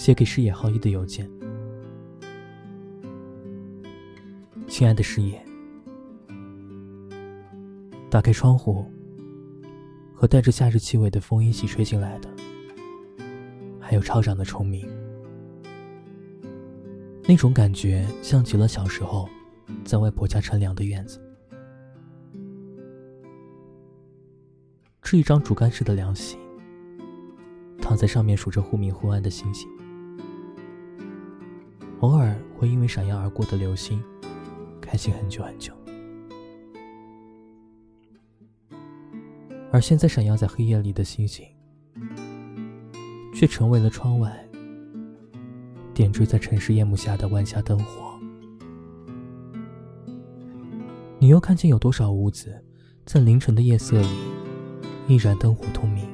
写给矢野浩一的邮件。亲爱的矢野，打开窗户，和带着夏日气味的风一起吹进来的，还有超长的虫鸣。那种感觉像极了小时候在外婆家乘凉的院子。是一张竹竿式的凉席，躺在上面数着忽明忽暗的星星，偶尔会因为闪耀而过的流星，开心很久很久。而现在闪耀在黑夜里的星星，却成为了窗外点缀在城市夜幕下的晚霞灯火。你又看见有多少屋子，在凌晨的夜色里？依然灯火通明，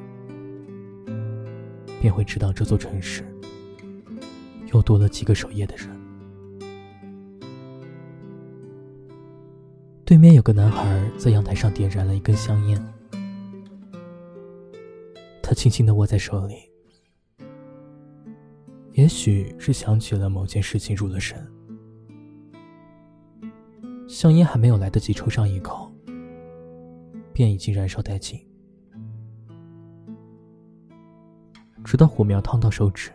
便会知道这座城市又多了几个守夜的人。对面有个男孩在阳台上点燃了一根香烟，他轻轻的握在手里，也许是想起了某件事情入了神，香烟还没有来得及抽上一口，便已经燃烧殆尽。直到火苗烫到手指，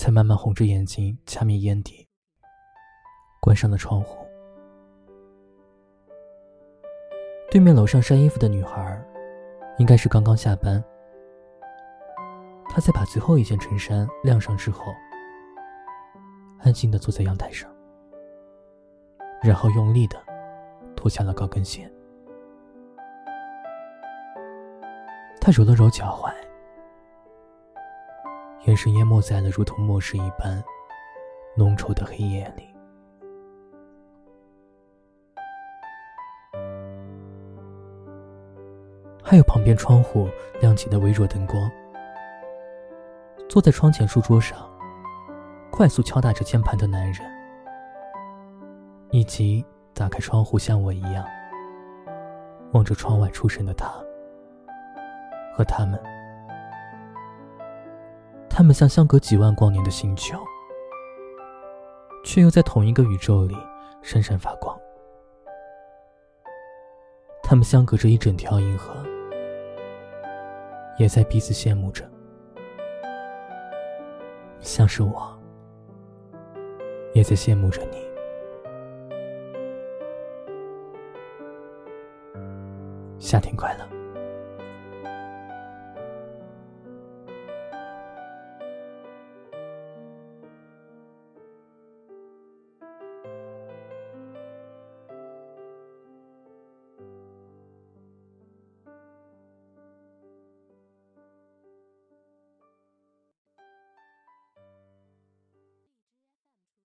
才慢慢红着眼睛掐灭烟蒂，关上了窗户。对面楼上晒衣服的女孩，应该是刚刚下班。她在把最后一件衬衫晾上之后，安静的坐在阳台上，然后用力的脱下了高跟鞋。她揉了揉脚踝。眼神淹没在了如同末世一般浓稠的黑夜里，还有旁边窗户亮起的微弱灯光。坐在窗前书桌上，快速敲打着键盘的男人，以及打开窗户像我一样望着窗外出神的他和他们。他们像相隔几万光年的星球，却又在同一个宇宙里闪闪发光。他们相隔着一整条银河，也在彼此羡慕着，像是我，也在羡慕着你。夏天快乐。